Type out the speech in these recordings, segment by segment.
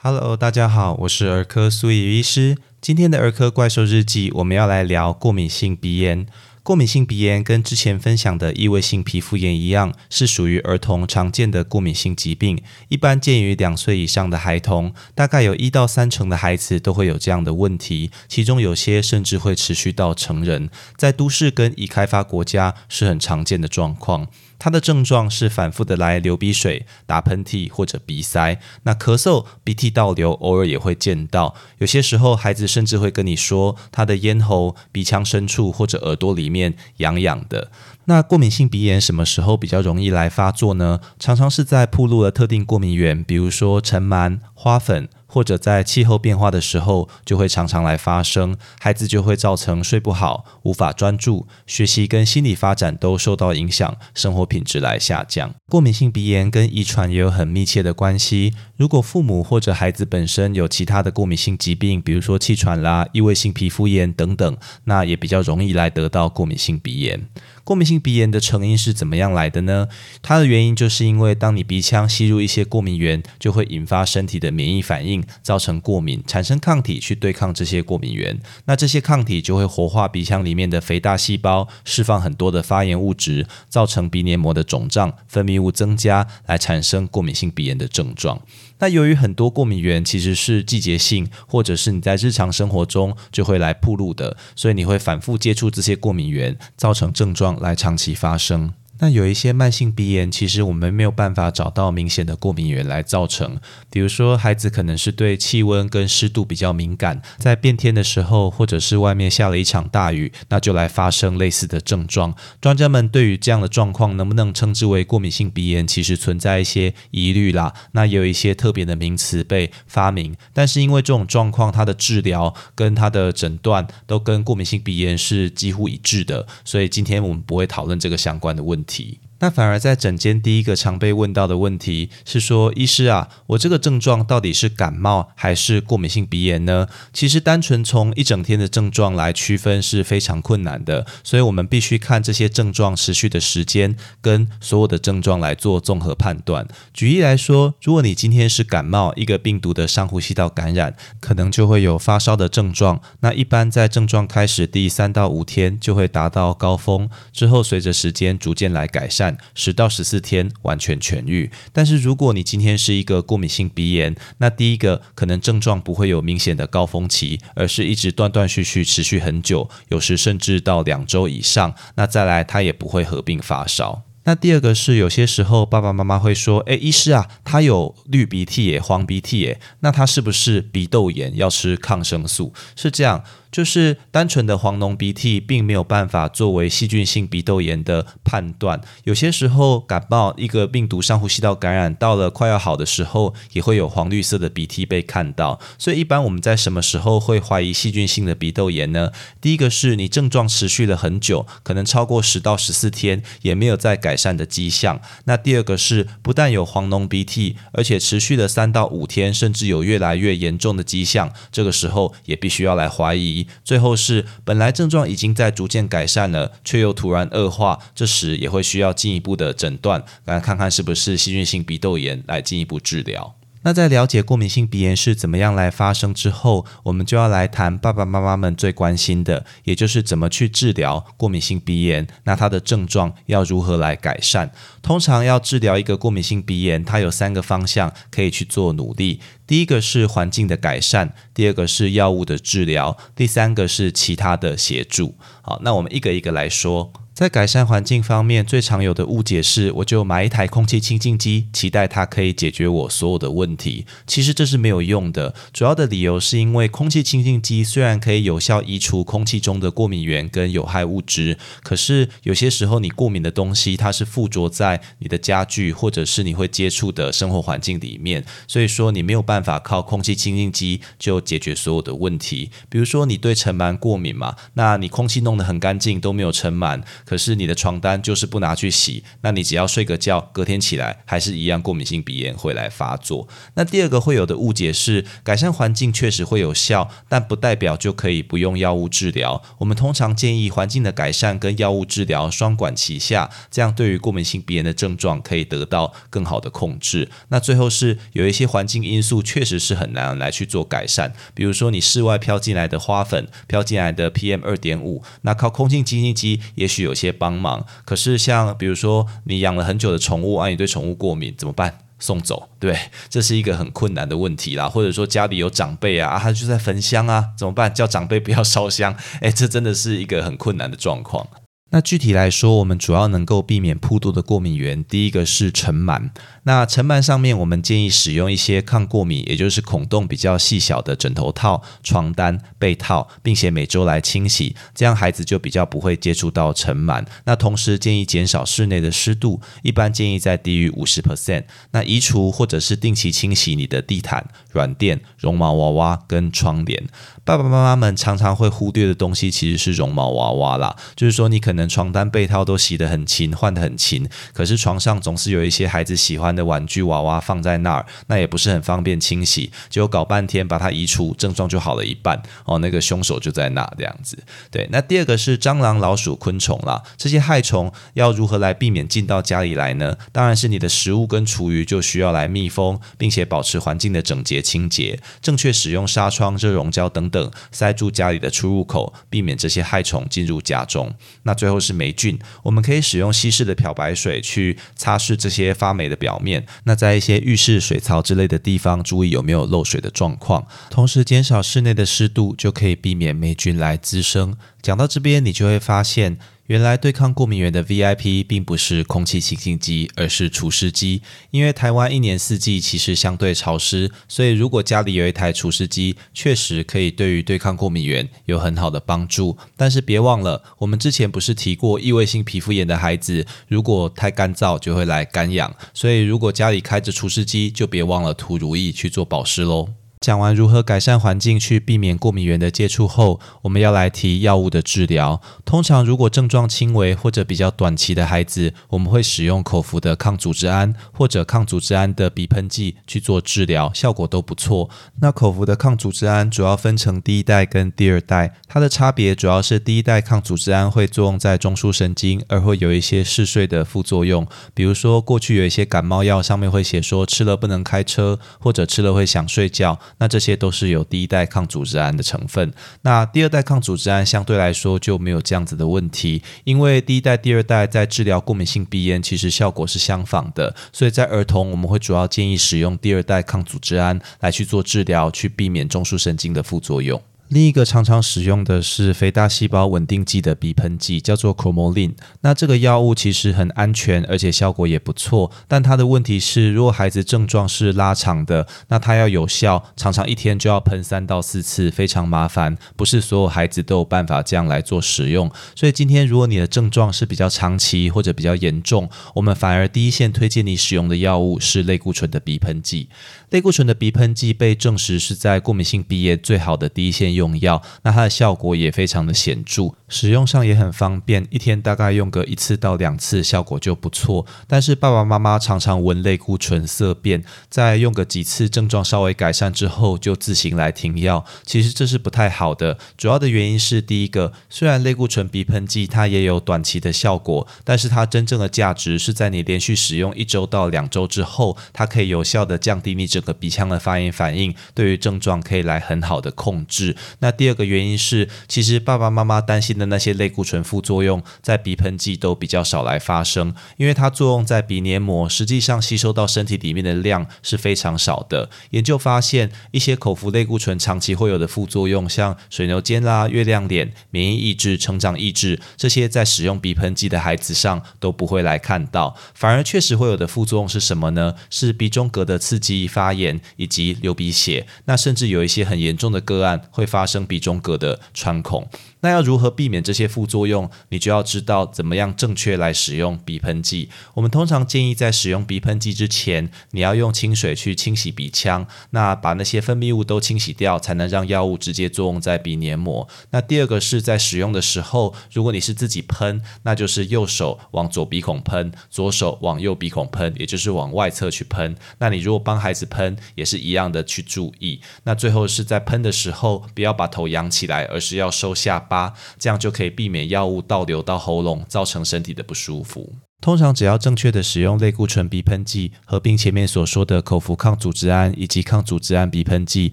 Hello，大家好，我是儿科苏怡医师。今天的儿科怪兽日记，我们要来聊过敏性鼻炎。过敏性鼻炎跟之前分享的异位性皮肤炎一样，是属于儿童常见的过敏性疾病，一般见于两岁以上的孩童，大概有一到三成的孩子都会有这样的问题，其中有些甚至会持续到成人，在都市跟已开发国家是很常见的状况。它的症状是反复的来流鼻水、打喷嚏或者鼻塞，那咳嗽、鼻涕倒流偶尔也会见到。有些时候，孩子甚至会跟你说，他的咽喉、鼻腔深处或者耳朵里面痒痒的。那过敏性鼻炎什么时候比较容易来发作呢？常常是在暴露了特定过敏源，比如说尘螨、花粉。或者在气候变化的时候，就会常常来发生，孩子就会造成睡不好、无法专注、学习跟心理发展都受到影响，生活品质来下降。过敏性鼻炎跟遗传也有很密切的关系。如果父母或者孩子本身有其他的过敏性疾病，比如说气喘啦、异位性皮肤炎等等，那也比较容易来得到过敏性鼻炎。过敏性鼻炎的成因是怎么样来的呢？它的原因就是因为当你鼻腔吸入一些过敏源，就会引发身体的免疫反应，造成过敏，产生抗体去对抗这些过敏源。那这些抗体就会活化鼻腔里面的肥大细胞，释放很多的发炎物质，造成鼻黏膜的肿胀，分泌物增加，来产生过敏性鼻炎的症状。那由于很多过敏源其实是季节性，或者是你在日常生活中就会来铺路的，所以你会反复接触这些过敏源，造成症状来长期发生。那有一些慢性鼻炎，其实我们没有办法找到明显的过敏源来造成。比如说，孩子可能是对气温跟湿度比较敏感，在变天的时候，或者是外面下了一场大雨，那就来发生类似的症状。专家们对于这样的状况能不能称之为过敏性鼻炎，其实存在一些疑虑啦。那也有一些特别的名词被发明，但是因为这种状况，它的治疗跟它的诊断都跟过敏性鼻炎是几乎一致的，所以今天我们不会讨论这个相关的问。题。那反而在诊间第一个常被问到的问题是说，医师啊，我这个症状到底是感冒还是过敏性鼻炎呢？其实单纯从一整天的症状来区分是非常困难的，所以我们必须看这些症状持续的时间跟所有的症状来做综合判断。举例来说，如果你今天是感冒，一个病毒的上呼吸道感染，可能就会有发烧的症状。那一般在症状开始第三到五天就会达到高峰，之后随着时间逐渐来改善。十到十四天完全痊愈，但是如果你今天是一个过敏性鼻炎，那第一个可能症状不会有明显的高峰期，而是一直断断续续持续很久，有时甚至到两周以上。那再来，它也不会合并发烧。那第二个是有些时候爸爸妈妈会说：“诶，医师啊，他有绿鼻涕耶，黄鼻涕耶，那他是不是鼻窦炎？要吃抗生素？”是这样。就是单纯的黄脓鼻涕，并没有办法作为细菌性鼻窦炎的判断。有些时候感冒，一个病毒上呼吸道感染到了快要好的时候，也会有黄绿色的鼻涕被看到。所以一般我们在什么时候会怀疑细菌性的鼻窦炎呢？第一个是你症状持续了很久，可能超过十到十四天，也没有在改善的迹象。那第二个是不但有黄脓鼻涕，而且持续了三到五天，甚至有越来越严重的迹象。这个时候也必须要来怀疑。最后是本来症状已经在逐渐改善了，却又突然恶化，这时也会需要进一步的诊断，来看看是不是细菌性鼻窦炎，来进一步治疗。那在了解过敏性鼻炎是怎么样来发生之后，我们就要来谈爸爸妈妈们最关心的，也就是怎么去治疗过敏性鼻炎。那它的症状要如何来改善？通常要治疗一个过敏性鼻炎，它有三个方向可以去做努力。第一个是环境的改善，第二个是药物的治疗，第三个是其他的协助。好，那我们一个一个来说。在改善环境方面，最常有的误解是，我就买一台空气清净机，期待它可以解决我所有的问题。其实这是没有用的。主要的理由是因为空气清净机虽然可以有效移除空气中的过敏源跟有害物质，可是有些时候你过敏的东西，它是附着在你的家具或者是你会接触的生活环境里面。所以说你没有办法靠空气清净机就解决所有的问题。比如说你对尘螨过敏嘛，那你空气弄得很干净都没有尘螨。可是你的床单就是不拿去洗，那你只要睡个觉，隔天起来还是一样过敏性鼻炎会来发作。那第二个会有的误解是，改善环境确实会有效，但不代表就可以不用药物治疗。我们通常建议环境的改善跟药物治疗双管齐下，这样对于过敏性鼻炎的症状可以得到更好的控制。那最后是有一些环境因素确实是很难来去做改善，比如说你室外飘进来的花粉、飘进来的 PM 二点五，那靠空气清新机也许有些帮忙。可是像比如说你养了很久的宠物，啊，你对宠物过敏怎么办？送走，对，这是一个很困难的问题啦。或者说家里有长辈啊，他就在焚香啊，怎么办？叫长辈不要烧香，诶，这真的是一个很困难的状况。那具体来说，我们主要能够避免铺多的过敏源。第一个是尘螨。那尘螨上面，我们建议使用一些抗过敏，也就是孔洞比较细小的枕头套、床单、被套，并且每周来清洗，这样孩子就比较不会接触到尘螨。那同时建议减少室内的湿度，一般建议在低于五十 percent。那移除或者是定期清洗你的地毯、软垫、绒毛娃娃跟窗帘。爸爸妈妈们常常会忽略的东西，其实是绒毛娃娃啦。就是说，你可能能床单被套都洗得很勤，换得很勤，可是床上总是有一些孩子喜欢的玩具娃娃放在那儿，那也不是很方便清洗，结果搞半天把它移除，症状就好了一半哦。那个凶手就在那这样子。对，那第二个是蟑螂、老鼠、昆虫啦，这些害虫要如何来避免进到家里来呢？当然是你的食物跟厨余就需要来密封，并且保持环境的整洁清洁，正确使用纱窗、热熔胶等等。塞住家里的出入口，避免这些害虫进入家中。那最最后是霉菌，我们可以使用稀释的漂白水去擦拭这些发霉的表面。那在一些浴室、水槽之类的地方，注意有没有漏水的状况，同时减少室内的湿度，就可以避免霉菌来滋生。讲到这边，你就会发现。原来对抗过敏源的 VIP 并不是空气清新机，而是除湿机。因为台湾一年四季其实相对潮湿，所以如果家里有一台除湿机，确实可以对于对抗过敏源有很好的帮助。但是别忘了，我们之前不是提过异位性皮肤炎的孩子，如果太干燥就会来干痒，所以如果家里开着除湿机，就别忘了涂乳液去做保湿喽。讲完如何改善环境去避免过敏源的接触后，我们要来提药物的治疗。通常如果症状轻微或者比较短期的孩子，我们会使用口服的抗组织胺或者抗组织胺的鼻喷剂去做治疗，效果都不错。那口服的抗组织胺主要分成第一代跟第二代，它的差别主要是第一代抗组织胺会作用在中枢神经，而会有一些嗜睡的副作用，比如说过去有一些感冒药上面会写说吃了不能开车，或者吃了会想睡觉。那这些都是有第一代抗组织胺的成分，那第二代抗组织胺相对来说就没有这样子的问题，因为第一代、第二代在治疗过敏性鼻炎其实效果是相仿的，所以在儿童我们会主要建议使用第二代抗组织胺来去做治疗，去避免中枢神经的副作用。另一个常常使用的是肥大细胞稳定剂的鼻喷剂，叫做 Cromolyn。那这个药物其实很安全，而且效果也不错。但它的问题是，如果孩子症状是拉长的，那它要有效，常常一天就要喷三到四次，非常麻烦。不是所有孩子都有办法这样来做使用。所以今天，如果你的症状是比较长期或者比较严重，我们反而第一线推荐你使用的药物是类固醇的鼻喷剂。类固醇的鼻喷剂被证实是在过敏性鼻炎最好的第一线用药，那它的效果也非常的显著，使用上也很方便，一天大概用个一次到两次，效果就不错。但是爸爸妈妈常常闻类固醇色变，在用个几次症状稍微改善之后，就自行来停药，其实这是不太好的。主要的原因是第一个，虽然类固醇鼻喷剂它也有短期的效果，但是它真正的价值是在你连续使用一周到两周之后，它可以有效的降低你整个鼻腔的发炎反应，对于症状可以来很好的控制。那第二个原因是，其实爸爸妈妈担心的那些类固醇副作用，在鼻喷剂都比较少来发生，因为它作用在鼻黏膜，实际上吸收到身体里面的量是非常少的。研究发现，一些口服类固醇长期会有的副作用，像水牛肩啦、月亮脸、免疫抑制、成长抑制，这些在使用鼻喷剂的孩子上都不会来看到，反而确实会有的副作用是什么呢？是鼻中隔的刺激发炎以及流鼻血，那甚至有一些很严重的个案会发生鼻中隔的穿孔。那要如何避避免这些副作用，你就要知道怎么样正确来使用鼻喷剂。我们通常建议在使用鼻喷剂之前，你要用清水去清洗鼻腔，那把那些分泌物都清洗掉，才能让药物直接作用在鼻黏膜。那第二个是在使用的时候，如果你是自己喷，那就是右手往左鼻孔喷，左手往右鼻孔喷，也就是往外侧去喷。那你如果帮孩子喷，也是一样的去注意。那最后是在喷的时候，不要把头扬起来，而是要收下巴，这样就可以避免药物倒流到喉咙，造成身体的不舒服。通常只要正确的使用类固醇鼻喷剂，合并前面所说的口服抗组织胺以及抗组织胺鼻喷剂，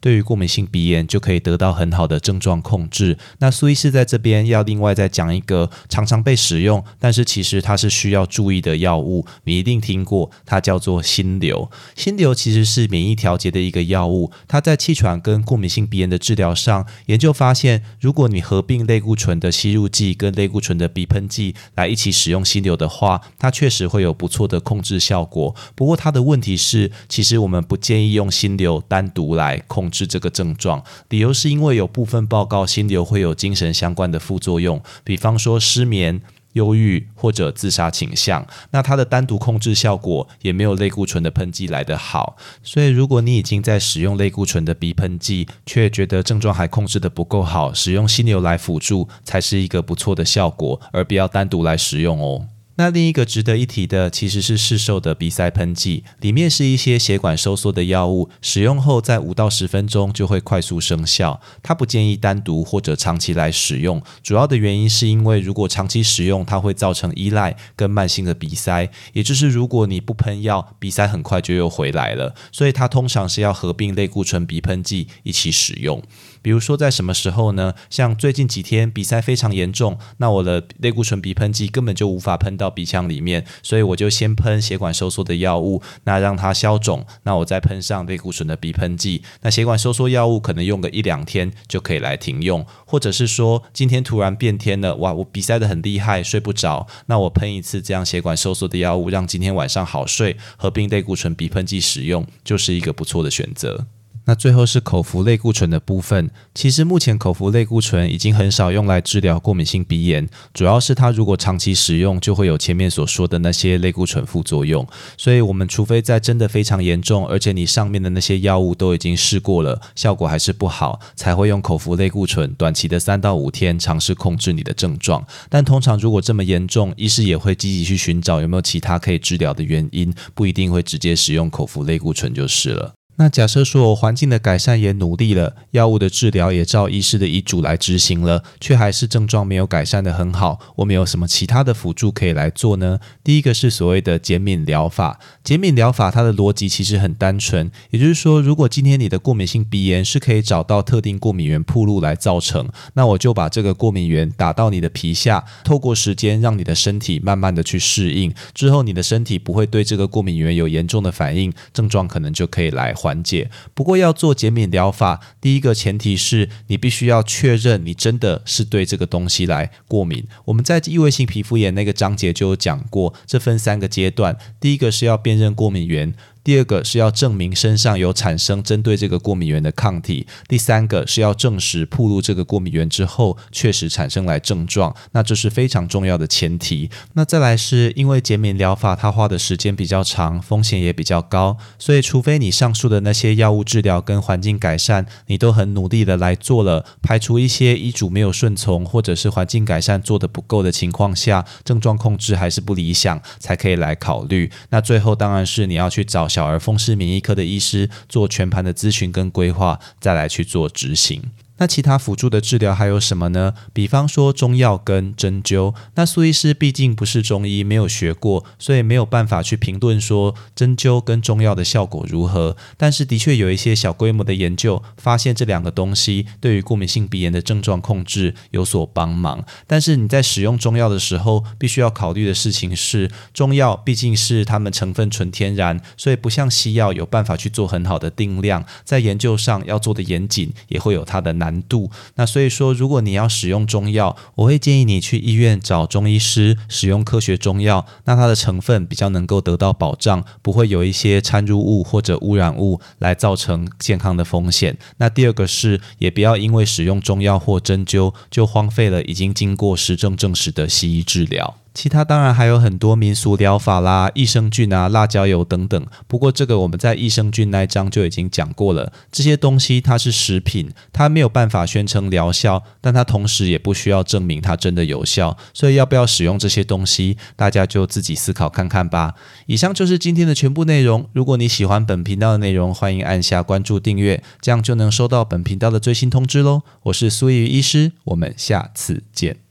对于过敏性鼻炎就可以得到很好的症状控制。那苏医师在这边要另外再讲一个常常被使用，但是其实它是需要注意的药物，你一定听过，它叫做心流。心流其实是免疫调节的一个药物，它在气喘跟过敏性鼻炎的治疗上，研究发现，如果你合并类固醇的吸入剂跟类固醇的鼻喷剂来一起使用心流的话，它确实会有不错的控制效果，不过它的问题是，其实我们不建议用心流单独来控制这个症状，理由是因为有部分报告心流会有精神相关的副作用，比方说失眠、忧郁或者自杀倾向，那它的单独控制效果也没有类固醇的喷剂来得好，所以如果你已经在使用类固醇的鼻喷剂，却觉得症状还控制的不够好，使用心流来辅助才是一个不错的效果，而不要单独来使用哦。那另一个值得一提的，其实是市售的鼻塞喷剂，里面是一些血管收缩的药物，使用后在五到十分钟就会快速生效。它不建议单独或者长期来使用，主要的原因是因为如果长期使用，它会造成依赖跟慢性的鼻塞，也就是如果你不喷药，鼻塞很快就又回来了。所以它通常是要合并类固醇鼻喷剂一起使用。比如说在什么时候呢？像最近几天鼻塞非常严重，那我的类固醇鼻喷剂根本就无法喷到鼻腔里面，所以我就先喷血管收缩的药物，那让它消肿，那我再喷上类固醇的鼻喷剂。那血管收缩药物可能用个一两天就可以来停用，或者是说今天突然变天了，哇，我鼻塞的很厉害，睡不着，那我喷一次这样血管收缩的药物，让今天晚上好睡，合并类固醇鼻喷剂使用，就是一个不错的选择。那最后是口服类固醇的部分。其实目前口服类固醇已经很少用来治疗过敏性鼻炎，主要是它如果长期使用，就会有前面所说的那些类固醇副作用。所以，我们除非在真的非常严重，而且你上面的那些药物都已经试过了，效果还是不好，才会用口服类固醇短期的三到五天尝试控制你的症状。但通常如果这么严重，医师也会积极去寻找有没有其他可以治疗的原因，不一定会直接使用口服类固醇就是了。那假设说我环境的改善也努力了，药物的治疗也照医师的遗嘱来执行了，却还是症状没有改善的很好，我们有什么其他的辅助可以来做呢？第一个是所谓的减敏疗法。减敏疗法它的逻辑其实很单纯，也就是说，如果今天你的过敏性鼻炎是可以找到特定过敏源铺路来造成，那我就把这个过敏源打到你的皮下，透过时间让你的身体慢慢的去适应，之后你的身体不会对这个过敏源有严重的反应，症状可能就可以来缓。缓解。不过要做减敏疗法，第一个前提是你必须要确认你真的是对这个东西来过敏。我们在异位性皮肤炎那个章节就有讲过，这分三个阶段。第一个是要辨认过敏源。第二个是要证明身上有产生针对这个过敏源的抗体，第三个是要证实暴露这个过敏源之后确实产生来症状，那这是非常重要的前提。那再来是因为减敏疗法它花的时间比较长，风险也比较高，所以除非你上述的那些药物治疗跟环境改善你都很努力的来做了，排除一些医嘱没有顺从或者是环境改善做的不够的情况下，症状控制还是不理想，才可以来考虑。那最后当然是你要去找。小儿风湿免疫科的医师做全盘的咨询跟规划，再来去做执行。那其他辅助的治疗还有什么呢？比方说中药跟针灸。那苏医师毕竟不是中医，没有学过，所以没有办法去评论说针灸跟中药的效果如何。但是的确有一些小规模的研究发现，这两个东西对于过敏性鼻炎的症状控制有所帮忙。但是你在使用中药的时候，必须要考虑的事情是，中药毕竟是它们成分纯天然，所以不像西药有办法去做很好的定量。在研究上要做的严谨，也会有它的难。难度。那所以说，如果你要使用中药，我会建议你去医院找中医师使用科学中药，那它的成分比较能够得到保障，不会有一些掺入物或者污染物来造成健康的风险。那第二个是，也不要因为使用中药或针灸就荒废了已经经过实证证实的西医治疗。其他当然还有很多民俗疗法啦，益生菌啊、辣椒油等等。不过这个我们在益生菌那一章就已经讲过了。这些东西它是食品，它没有办法宣称疗效，但它同时也不需要证明它真的有效。所以要不要使用这些东西，大家就自己思考看看吧。以上就是今天的全部内容。如果你喜欢本频道的内容，欢迎按下关注订阅，这样就能收到本频道的最新通知喽。我是苏怡医师，我们下次见。